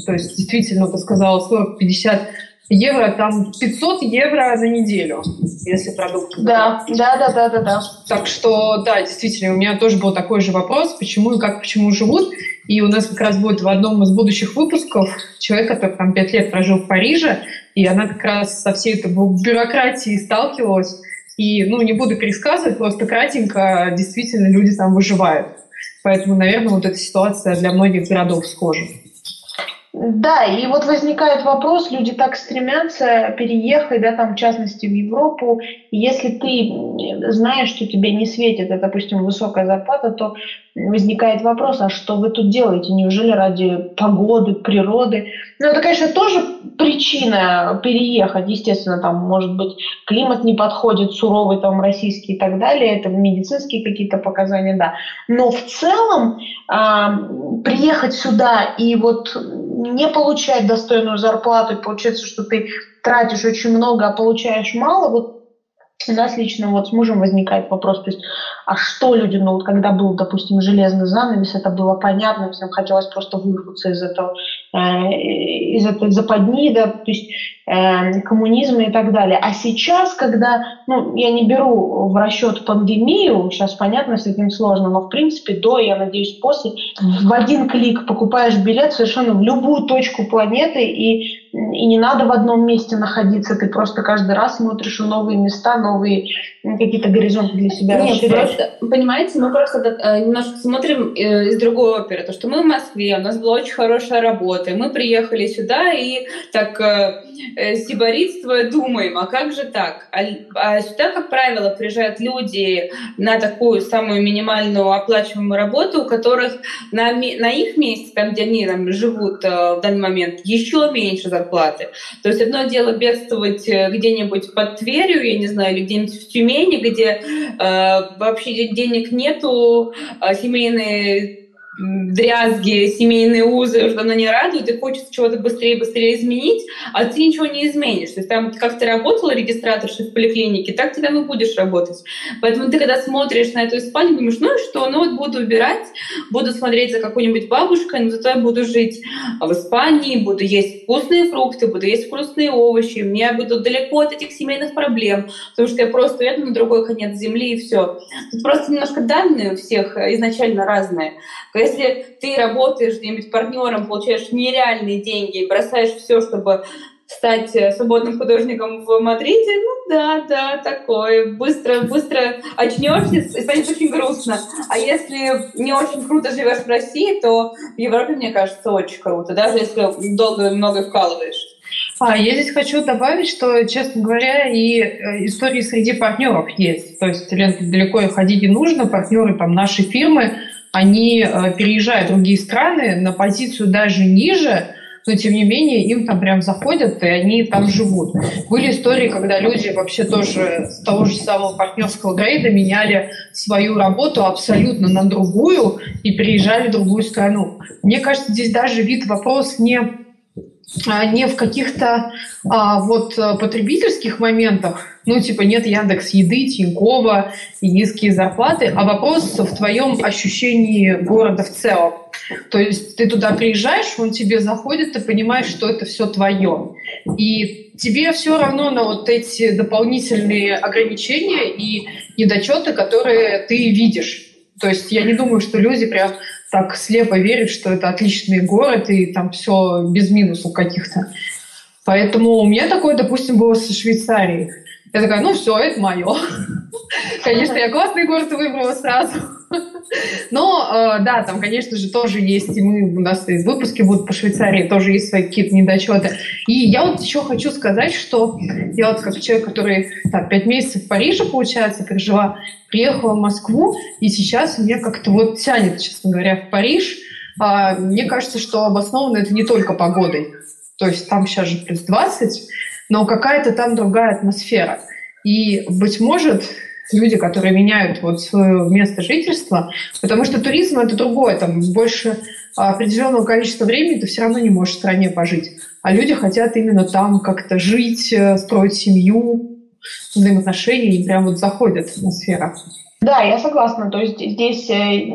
То есть, действительно, ты сказала, 40-50 евро, там 500 евро на неделю, если продукты. Да, да, да, да, да, да. Так что, да, действительно, у меня тоже был такой же вопрос, почему и как, почему живут. И у нас как раз будет в одном из будущих выпусков человек, который там пять лет прожил в Париже, и она как раз со всей этой бюрократией сталкивалась. И, ну, не буду пересказывать, просто кратенько, действительно, люди там выживают. Поэтому, наверное, вот эта ситуация для многих городов схожа. Да, и вот возникает вопрос, люди так стремятся переехать, да, там, в частности, в Европу. Если ты знаешь, что тебе не светит, это, допустим, высокая зарплата, то возникает вопрос, а что вы тут делаете? Неужели ради погоды, природы? Ну, это, конечно, тоже причина переехать. Естественно, там, может быть, климат не подходит, суровый, там, российский и так далее. Это медицинские какие-то показания, да. Но в целом э, приехать сюда и вот не получать достойную зарплату, и получается, что ты тратишь очень много, а получаешь мало, вот у нас лично вот с мужем возникает вопрос, то есть, а что люди, ну вот когда был, допустим, железный занавес, это было понятно, всем хотелось просто вырваться из этого, э, из этой западни, да, то есть э, коммунизма и так далее. А сейчас, когда, ну, я не беру в расчет пандемию, сейчас понятно, с этим сложно, но в принципе до, я надеюсь, после, в один клик покупаешь билет совершенно в любую точку планеты и и не надо в одном месте находиться, ты просто каждый раз смотришь новые места, новые какие-то горизонты для себя Нет, просто, понимаете, мы просто э, немножко смотрим э, из другой оперы, то, что мы в Москве, у нас была очень хорошая работа, мы приехали сюда и так э, сиборитствуя думаем, а как же так? А, а сюда, как правило, приезжают люди на такую самую минимальную оплачиваемую работу, у которых на, на их месте, там, где они там, живут в данный момент, еще меньше зарплаты. То есть одно дело бедствовать э, где-нибудь под Тверью, я не знаю, или где-нибудь в Тюмени, где э, вообще денег нету, э, семейные дрязги, семейные узы уже давно не радуют, и хочется чего-то быстрее-быстрее изменить, а ты ничего не изменишь. То есть там, как ты работала регистраторшей в поликлинике, так ты там и будешь работать. Поэтому ты, когда смотришь на эту Испанию, думаешь, ну что, ну вот буду убирать, буду смотреть за какой-нибудь бабушкой, но зато я буду жить в Испании, буду есть вкусные фрукты, буду есть вкусные овощи, мне буду далеко от этих семейных проблем, потому что я просто еду на другой конец земли, и все. Тут просто немножко данные у всех изначально разные. Если ты работаешь где-нибудь партнером, получаешь нереальные деньги и бросаешь все, чтобы стать э, свободным художником в Мадриде, ну да, да, такое. Быстро, быстро очнешься и станет очень грустно. А если не очень круто живешь в России, то в Европе, мне кажется, очень круто, даже если долго много вкалываешь. А, я здесь хочу добавить, что, честно говоря, и э, истории среди партнеров есть. То есть, Лен, далеко ходить не нужно. Партнеры там нашей фирмы, они э, переезжают в другие страны на позицию даже ниже, но тем не менее им там прям заходят, и они там живут. Были истории, когда люди вообще тоже с того же самого партнерского грейда меняли свою работу абсолютно на другую и переезжали в другую страну. Мне кажется, здесь даже вид вопрос не не в каких-то а, вот потребительских моментах, ну типа нет Яндекс Еды, Тинькова и низкие зарплаты, а вопрос в твоем ощущении города в целом. То есть ты туда приезжаешь, он тебе заходит, ты понимаешь, что это все твое. И тебе все равно на вот эти дополнительные ограничения и недочеты, которые ты видишь. То есть я не думаю, что люди прям так слепо верят, что это отличный город и там все без минусов каких-то. Поэтому у меня такое, допустим, было со Швейцарией. Я такая, ну все, это мое. Конечно, я классный город выбрала сразу. Но, э, да, там, конечно же, тоже есть, и мы, у нас и выпуски будут по Швейцарии, тоже есть свои какие-то недочеты. И я вот еще хочу сказать, что я вот как человек, который так, пять месяцев в Париже, получается, прожила, приехала в Москву, и сейчас мне как-то вот тянет, честно говоря, в Париж. А, мне кажется, что обосновано это не только погодой. То есть там сейчас же плюс 20, но какая-то там другая атмосфера. И, быть может, люди, которые меняют вот свое место жительства, потому что туризм это другое, там больше определенного количества времени ты все равно не можешь в стране пожить. А люди хотят именно там как-то жить, э, строить семью, взаимоотношения, и прям вот заходит атмосфера. Да, я согласна. То есть здесь э,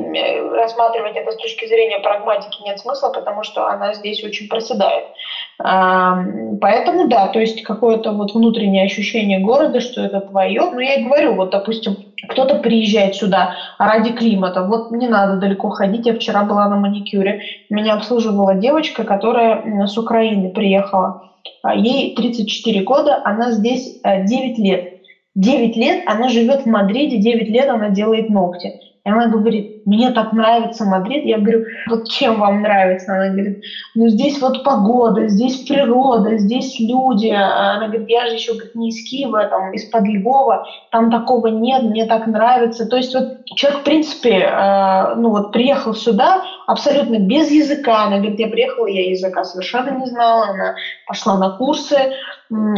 рассматривать это с точки зрения прагматики нет смысла, потому что она здесь очень проседает. Поэтому да, то есть какое-то вот внутреннее ощущение города, что это твое. Но я и говорю, вот, допустим, кто-то приезжает сюда ради климата. Вот не надо далеко ходить. Я вчера была на маникюре. Меня обслуживала девочка, которая с Украины приехала. А ей 34 года, она здесь 9 э, лет. 9 лет она живет в Мадриде, 9 лет она делает ногти. И она говорит, мне так нравится Мадрид. Я говорю, вот чем вам нравится? Она говорит, ну здесь вот погода, здесь природа, здесь люди. Она говорит, я же еще говорит, не из Киева, там, из-под Львова, там такого нет, мне так нравится. То есть вот человек, в принципе, э, ну вот приехал сюда абсолютно без языка. Она говорит, я приехала, я языка совершенно не знала. Она пошла на курсы,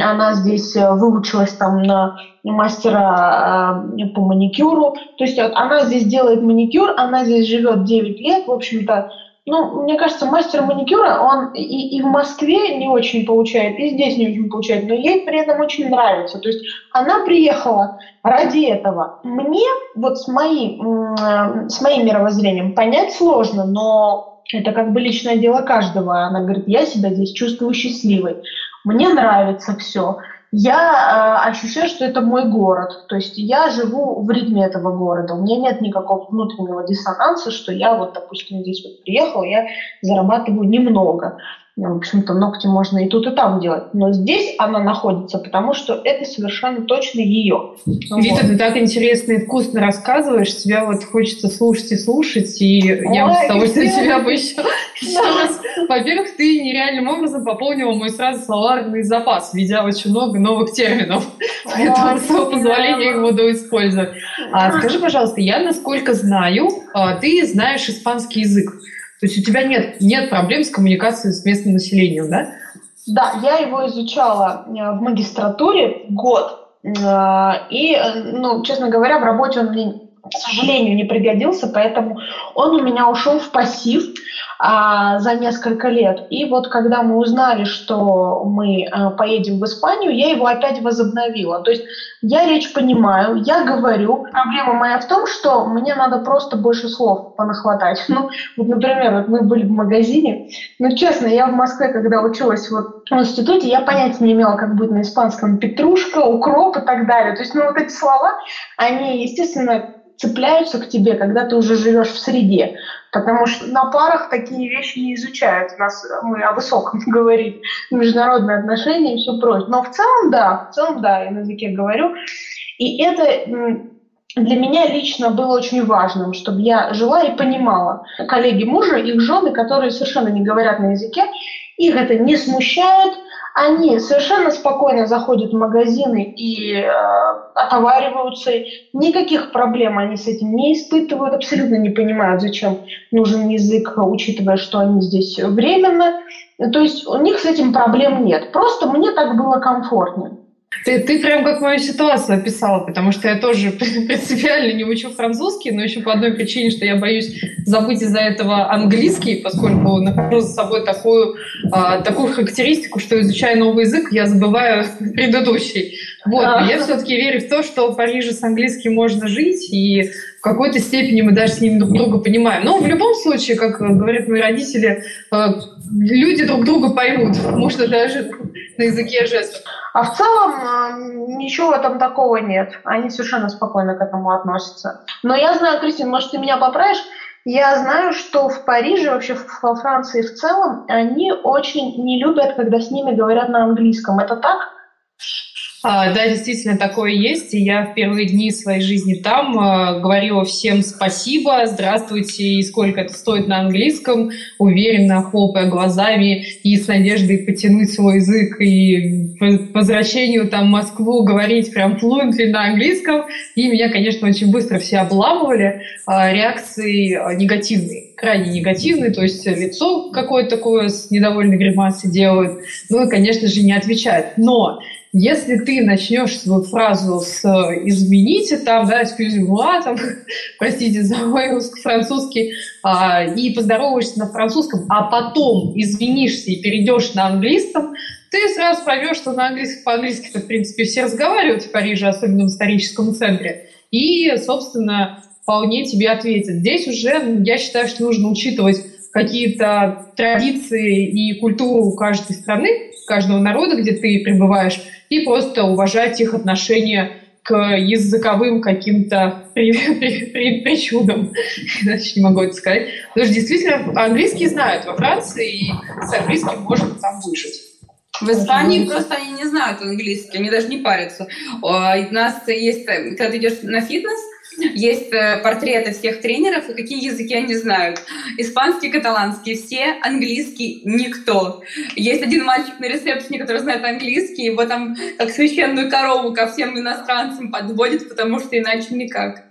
она здесь э, выучилась там на мастера э, по маникюру. То есть она здесь делает маникюр, она здесь живет 9 лет, в общем-то, ну, мне кажется, мастер маникюра, он и, и в Москве не очень получает, и здесь не очень получает, но ей при этом очень нравится. То есть она приехала ради этого. Мне вот с моим, э, с моим мировоззрением понять сложно, но это как бы личное дело каждого. Она говорит, я себя здесь чувствую счастливой, мне нравится все я э, ощущаю, что это мой город. То есть я живу в ритме этого города. У меня нет никакого внутреннего диссонанса, что я вот, допустим, здесь вот приехала, я зарабатываю немного. Ну, в общем-то, ногти можно и тут, и там делать. Но здесь она находится, потому что это совершенно точно ее. Вита, вот. ты так интересно и вкусно рассказываешь, тебя вот хочется слушать и слушать, и Ой, я вот с удовольствием тебя бы еще, еще раз... Во-первых, ты нереальным образом пополнила мой сразу словарный запас, видя очень много новых терминов. Поэтому, с твоего позволения, их буду использовать. А, скажи, пожалуйста, я, насколько знаю, а, ты знаешь испанский язык. То есть у тебя нет, нет проблем с коммуникацией с местным населением, да? Да, я его изучала э, в магистратуре год. Э, и, э, ну, честно говоря, в работе он мне, к сожалению, не пригодился, поэтому он у меня ушел в пассив а, за несколько лет. И вот когда мы узнали, что мы а, поедем в Испанию, я его опять возобновила. То есть я речь понимаю, я говорю. Проблема моя в том, что мне надо просто больше слов понахватать. Ну, вот, например, вот мы были в магазине. Ну, честно, я в Москве, когда училась вот в институте, я понятия не имела, как будет на испанском петрушка, укроп и так далее. То есть, ну, вот эти слова, они, естественно, цепляются к тебе, когда ты уже живешь в среде. Потому что на парах такие вещи не изучают. У нас мы о высоком говорим, международные отношения и все прочее. Но в целом, да, в целом, да, я на языке говорю. И это для меня лично было очень важным, чтобы я жила и понимала. Коллеги мужа, их жены, которые совершенно не говорят на языке, их это не смущает, они совершенно спокойно заходят в магазины и э, отовариваются. Никаких проблем они с этим не испытывают, абсолютно не понимают, зачем нужен язык, учитывая, что они здесь временно. То есть у них с этим проблем нет. Просто мне так было комфортнее. Ты, ты прям как мою ситуацию описала, потому что я тоже принципиально не учу французский, но еще по одной причине, что я боюсь забыть из-за этого английский, поскольку нахожу за собой такую, а, такую характеристику, что изучая новый язык, я забываю предыдущий. Вот, но я все-таки верю в то, что в Париже с английским можно жить, и какой-то степени мы даже с ними друг друга понимаем. Но в любом случае, как говорят мои родители, э, люди друг друга поймут, можно даже на языке жестов. А в целом ничего этом такого нет. Они совершенно спокойно к этому относятся. Но я знаю, Кристина, может, ты меня поправишь, я знаю, что в Париже, вообще во Франции в целом, они очень не любят, когда с ними говорят на английском. Это так? А, да, действительно, такое есть. И я в первые дни своей жизни там э, говорила всем спасибо, здравствуйте, и сколько это стоит на английском, уверенно хлопая глазами и с надеждой потянуть свой язык и по возвращению там в Москву говорить прям fluently на английском. И меня, конечно, очень быстро все обламывали. Э, реакции негативные, крайне негативные, то есть лицо какое-то такое с недовольной гримасой делают, ну и, конечно же, не отвечают. Но если ты начнешь свою фразу с «измените», там, да, excuse moi, там, простите за мой французский, а, и поздороваешься на французском, а потом извинишься и перейдешь на английском, ты сразу поймешь, что на английском, по-английски, в принципе, все разговаривают в Париже, особенно в историческом центре, и, собственно, вполне тебе ответят. Здесь уже, я считаю, что нужно учитывать какие-то традиции и культуру каждой страны, каждого народа, где ты пребываешь, и просто уважать их отношение к языковым каким-то при, при, при, причудам, иначе не могу это сказать. Потому что действительно английский знают во Франции, и с английским можно там выжить. В Испании просто они не знают английский, они даже не парятся. У нас есть, когда ты идешь на фитнес, есть э, портреты всех тренеров и какие языки они знают. Испанский, каталанский, все, английский, никто. Есть один мальчик на ресепшене, который знает английский, его там как священную корову ко всем иностранцам подводит, потому что иначе никак.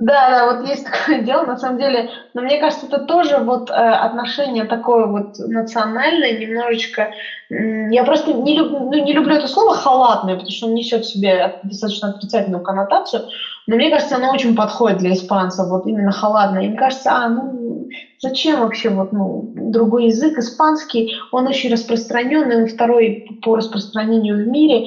Да, да, вот есть такое дело, на самом деле, но мне кажется, это тоже вот э, отношение такое вот национальное, немножечко, я просто не, люб, ну, не люблю это слово халатное, потому что он несет в себе достаточно отрицательную коннотацию, но мне кажется, оно очень подходит для испанцев, вот именно халатное. И мне кажется, а, ну, зачем вообще вот, ну, другой язык, испанский, он очень распространенный, он второй по распространению в мире,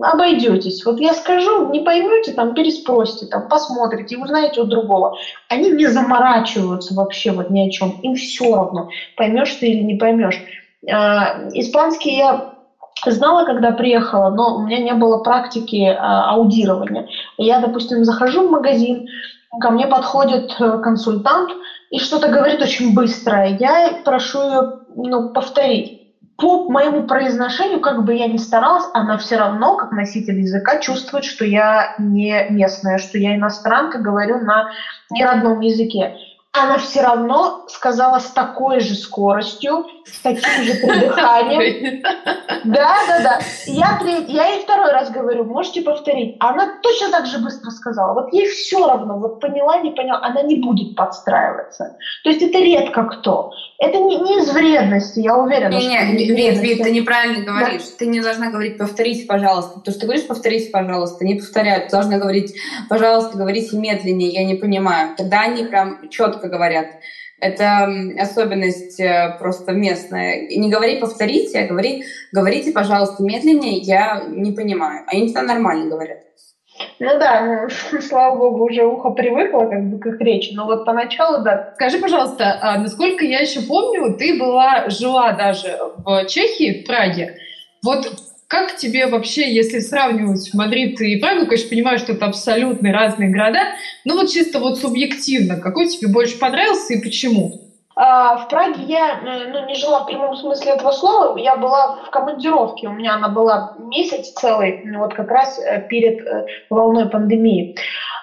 обойдетесь. Вот я скажу, не поймете, там переспросите, там посмотрите, узнаете у другого. Они не заморачиваются вообще вот ни о чем. Им все равно, поймешь ты или не поймешь. А, испанский я знала, когда приехала, но у меня не было практики а, аудирования. Я, допустим, захожу в магазин, ко мне подходит э, консультант и что-то говорит очень быстро. Я прошу ее ну, повторить по моему произношению, как бы я ни старалась, она все равно, как носитель языка, чувствует, что я не местная, что я иностранка, говорю на неродном языке она все равно сказала с такой же скоростью, с таким же придыханием. Да, да, да. Я, я ей второй раз говорю, можете повторить. Она точно так же быстро сказала. Вот ей все равно, вот поняла, не поняла, она не будет подстраиваться. То есть это редко кто. Это не, не из вредности, я уверена. Не, не, Вит, Вит, ты неправильно говоришь. Да. Ты не должна говорить «повторите, пожалуйста». То, что ты говоришь «повторите, пожалуйста», не повторяют. Ты должна говорить «пожалуйста, говорите медленнее, я не понимаю». Тогда они прям четко говорят. Это особенность э, просто местная. Не говори повторите, а говори, говорите, пожалуйста, медленнее, я не понимаю. Они всегда нормально говорят. Ну да, ну, слава богу, уже ухо привыкло как бы к их речи, но вот поначалу, да. Скажи, пожалуйста, а насколько я еще помню, ты была, жила даже в Чехии, в Праге. Вот как тебе вообще, если сравнивать Мадрид и Прагу, конечно, понимаю, что это абсолютно разные города, но вот чисто вот субъективно, какой тебе больше понравился и почему? А, в Праге я э, ну, не жила в прямом смысле этого слова, я была в командировке, у меня она была месяц целый, вот как раз э, перед э, волной пандемии.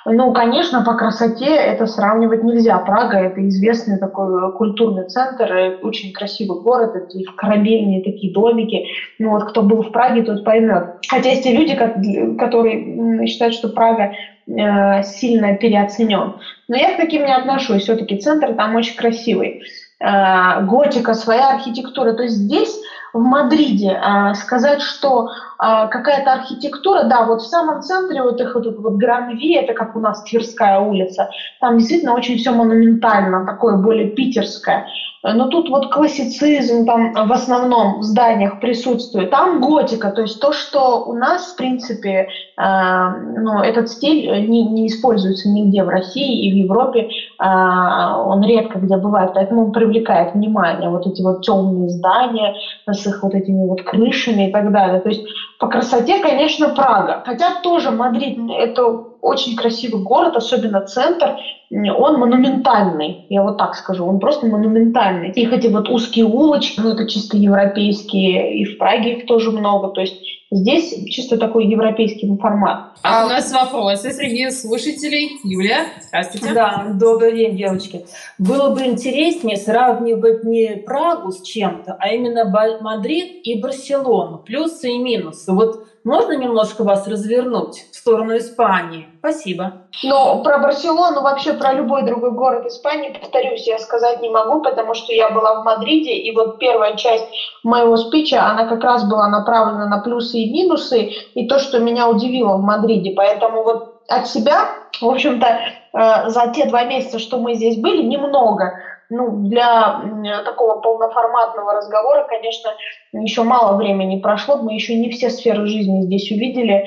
Ну, конечно, по красоте это сравнивать нельзя. Прага – это известный такой культурный центр, очень красивый город, эти корабельные такие домики. Ну, вот кто был в Праге, тот поймет. Хотя есть и люди, которые считают, что Прага Э, сильно переоценен. Но я к таким не отношусь. Все-таки центр там очень красивый. Э, готика, своя архитектура. То есть здесь, в Мадриде, э, сказать, что какая-то архитектура, да, вот в самом центре вот их вот, вот Гранви, это как у нас Тверская улица, там действительно очень все монументально, такое более питерское. Но тут вот классицизм там в основном в зданиях присутствует. Там готика, то есть то, что у нас, в принципе, э, ну, этот стиль не, не используется нигде в России и в Европе, э, он редко где бывает, поэтому привлекает внимание. Вот эти вот темные здания с их вот этими вот крышами и так далее. То есть по красоте, конечно, Прага. Хотя тоже Мадрид – это очень красивый город, особенно центр. Он монументальный, я вот так скажу, он просто монументальный. Их эти вот узкие улочки, ну это чисто европейские, и в Праге их тоже много. То есть Здесь чисто такой европейский формат. А, а у нас вопросы среди слушателей. Юлия, здравствуйте. Да, добрый день, девочки. Было бы интереснее сравнивать не Прагу с чем-то, а именно Мадрид и Барселону, плюсы и минусы. Вот можно немножко вас развернуть в сторону Испании? Спасибо. Но про Барселону, вообще про любой другой город Испании, повторюсь, я сказать не могу, потому что я была в Мадриде, и вот первая часть моего спича, она как раз была направлена на плюсы и минусы, и то, что меня удивило в Мадриде. Поэтому вот от себя, в общем-то, э, за те два месяца, что мы здесь были, немного ну, для такого полноформатного разговора, конечно, еще мало времени прошло, мы еще не все сферы жизни здесь увидели,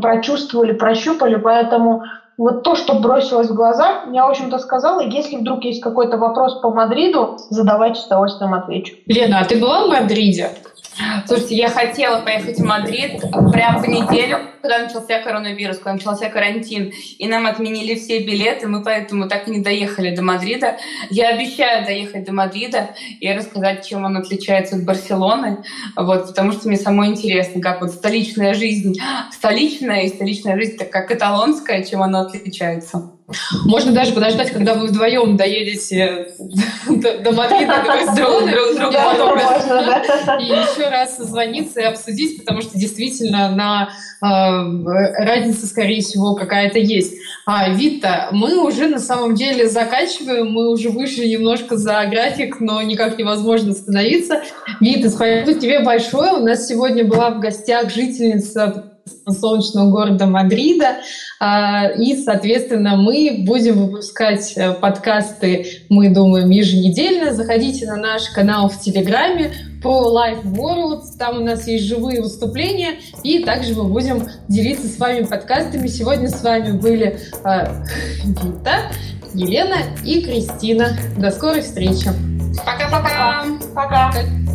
прочувствовали, прощупали, поэтому вот то, что бросилось в глаза, я, в общем-то, сказала. Если вдруг есть какой-то вопрос по Мадриду, задавайте, с удовольствием отвечу. Лена, а ты была в Мадриде? Слушайте, я хотела поехать в Мадрид прям в неделю, когда начался коронавирус, когда начался карантин, и нам отменили все билеты, мы поэтому так и не доехали до Мадрида. Я обещаю доехать до Мадрида и рассказать, чем он отличается от Барселоны, вот, потому что мне самой интересно, как вот столичная жизнь, столичная и столичная жизнь, так как каталонская, чем она отличается. Можно даже подождать, когда вы вдвоем доедете до, Мадрида, друг, друг другу И еще раз созвониться и обсудить, потому что действительно на э, разница, скорее всего, какая-то есть. А, Вита, мы уже на самом деле заканчиваем, мы уже вышли немножко за график, но никак невозможно остановиться. Вита, спасибо тебе большое. У нас сегодня была в гостях жительница солнечного города Мадрида. А, и, соответственно, мы будем выпускать э, подкасты, мы думаем, еженедельно. Заходите на наш канал в Телеграме про Life World. Там у нас есть живые выступления. И также мы будем делиться с вами подкастами. Сегодня с вами были э, Вита, Елена и Кристина. До скорой встречи. Пока-пока. Пока. -пока. Пока.